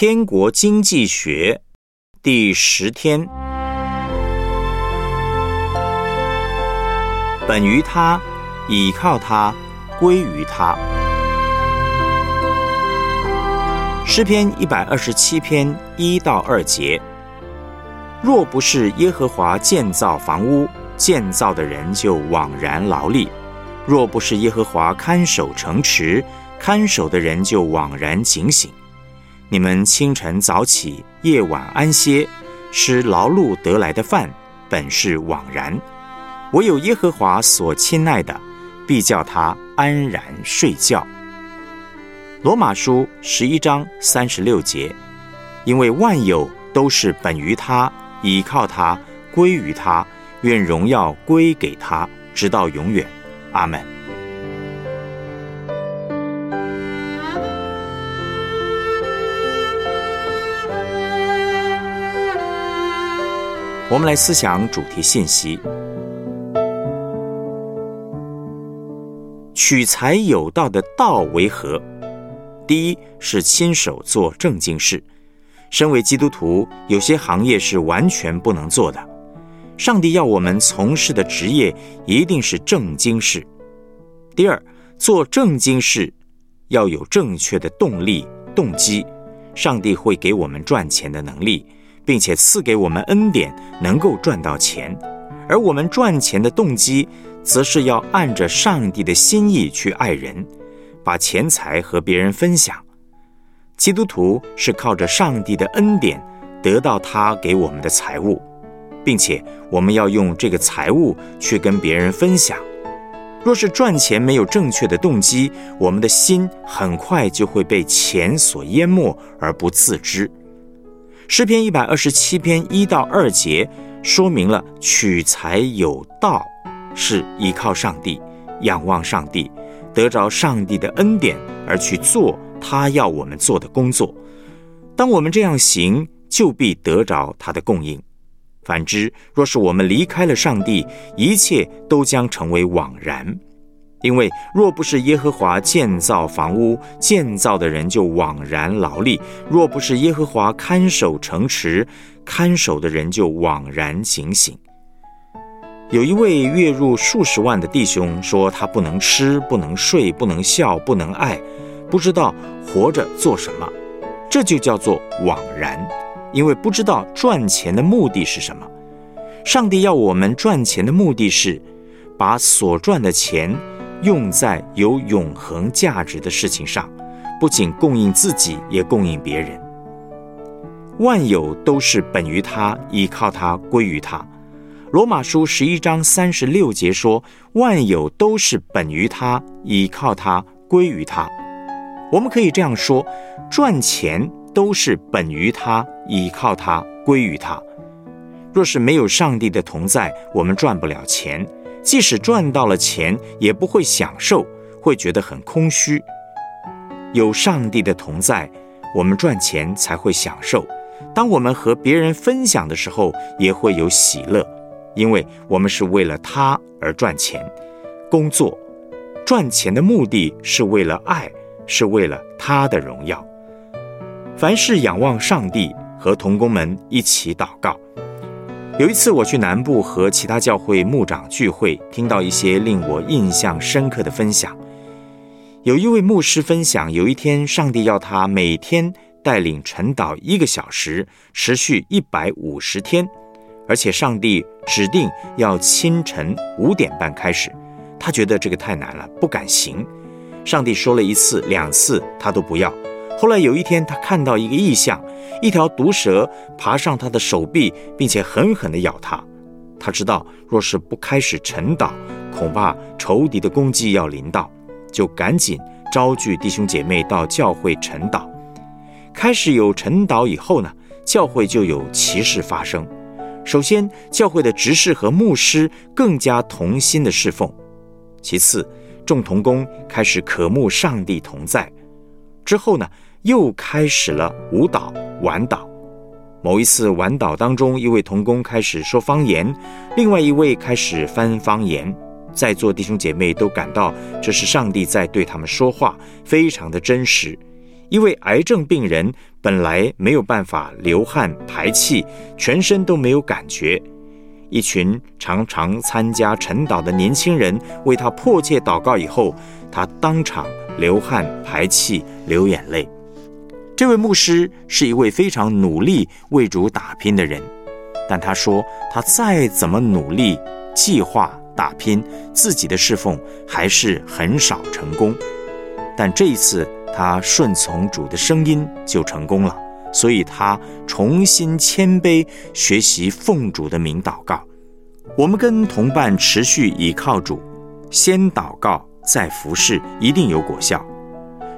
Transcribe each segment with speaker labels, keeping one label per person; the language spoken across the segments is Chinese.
Speaker 1: 天国经济学第十天，本于他，倚靠他，归于他。诗篇一百二十七篇一到二节：若不是耶和华建造房屋，建造的人就枉然劳力；若不是耶和华看守城池，看守的人就枉然警醒。你们清晨早起，夜晚安歇，吃劳碌得来的饭，本是枉然；唯有耶和华所亲爱的，必叫他安然睡觉。罗马书十一章三十六节，因为万有都是本于他，倚靠他，归于他，愿荣耀归给他，直到永远。阿门。我们来思想主题信息：取财有道的道为何？第一是亲手做正经事。身为基督徒，有些行业是完全不能做的。上帝要我们从事的职业一定是正经事。第二，做正经事要有正确的动力、动机，上帝会给我们赚钱的能力。并且赐给我们恩典，能够赚到钱，而我们赚钱的动机，则是要按着上帝的心意去爱人，把钱财和别人分享。基督徒是靠着上帝的恩典得到他给我们的财物，并且我们要用这个财物去跟别人分享。若是赚钱没有正确的动机，我们的心很快就会被钱所淹没而不自知。诗篇一百二十七篇一到二节说明了取财有道，是依靠上帝，仰望上帝，得着上帝的恩典而去做他要我们做的工作。当我们这样行，就必得着他的供应；反之，若是我们离开了上帝，一切都将成为枉然。因为若不是耶和华建造房屋，建造的人就枉然劳力；若不是耶和华看守城池，看守的人就枉然警醒。有一位月入数十万的弟兄说，他不能吃，不能睡，不能笑，不能爱，不知道活着做什么，这就叫做枉然，因为不知道赚钱的目的是什么。上帝要我们赚钱的目的是，把所赚的钱。用在有永恒价值的事情上，不仅供应自己，也供应别人。万有都是本于他，依靠他，归于他。罗马书十一章三十六节说：“万有都是本于他，依靠他，归于他。”我们可以这样说：赚钱都是本于他，依靠他，归于他。若是没有上帝的同在，我们赚不了钱。即使赚到了钱，也不会享受，会觉得很空虚。有上帝的同在，我们赚钱才会享受。当我们和别人分享的时候，也会有喜乐，因为我们是为了他而赚钱。工作赚钱的目的是为了爱，是为了他的荣耀。凡事仰望上帝，和童工们一起祷告。有一次，我去南部和其他教会牧长聚会，听到一些令我印象深刻的分享。有一位牧师分享，有一天上帝要他每天带领晨祷一个小时，持续一百五十天，而且上帝指定要清晨五点半开始。他觉得这个太难了，不敢行。上帝说了一次、两次，他都不要。后来有一天，他看到一个异象，一条毒蛇爬上他的手臂，并且狠狠地咬他。他知道，若是不开始晨祷，恐怕仇敌的攻击要临到，就赶紧招聚弟兄姐妹到教会晨祷。开始有晨祷以后呢，教会就有奇事发生。首先，教会的执事和牧师更加同心的侍奉；其次，众童工开始渴慕上帝同在。之后呢？又开始了舞蹈晚祷。某一次晚祷当中，一位童工开始说方言，另外一位开始翻方言。在座弟兄姐妹都感到这是上帝在对他们说话，非常的真实。一位癌症病人本来没有办法流汗排气，全身都没有感觉。一群常常参加晨祷的年轻人为他迫切祷告以后，他当场流汗排气流眼泪。这位牧师是一位非常努力为主打拼的人，但他说他再怎么努力计划打拼自己的侍奉，还是很少成功。但这一次他顺从主的声音就成功了。所以他重新谦卑学习奉主的名祷告。我们跟同伴持续倚靠主，先祷告再服侍，一定有果效。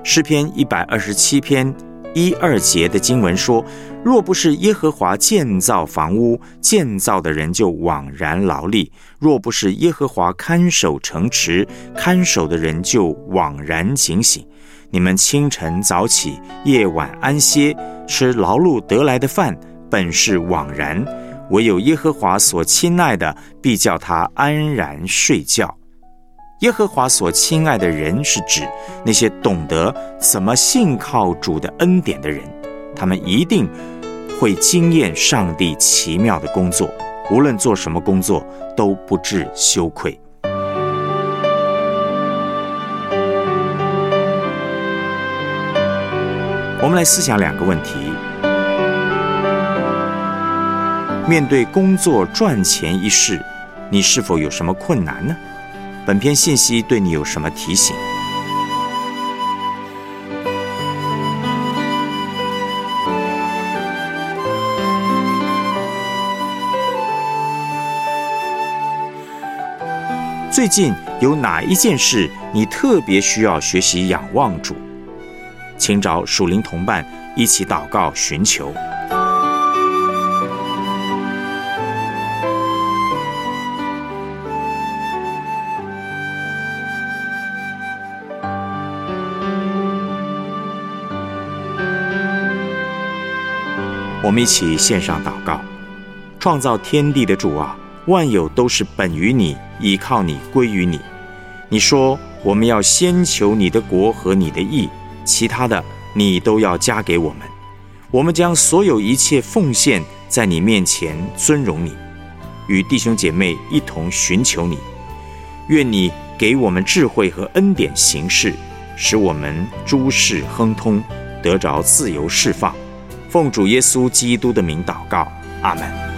Speaker 1: 诗篇一百二十七篇一二节的经文说：“若不是耶和华建造房屋，建造的人就枉然劳力；若不是耶和华看守城池，看守的人就枉然警醒。”你们清晨早起，夜晚安歇，吃劳碌得来的饭，本是枉然；唯有耶和华所亲爱的，必叫他安然睡觉。耶和华所亲爱的人，是指那些懂得怎么信靠主的恩典的人，他们一定会经验上帝奇妙的工作，无论做什么工作，都不致羞愧。我们来思想两个问题：面对工作赚钱一事，你是否有什么困难呢？本篇信息对你有什么提醒？最近有哪一件事你特别需要学习仰望主？请找属灵同伴一起祷告寻求。我们一起献上祷告：创造天地的主啊，万有都是本于你，依靠你，归于你。你说我们要先求你的国和你的义。其他的你都要加给我们，我们将所有一切奉献在你面前尊荣你，与弟兄姐妹一同寻求你。愿你给我们智慧和恩典行事，使我们诸事亨通，得着自由释放。奉主耶稣基督的名祷告，阿门。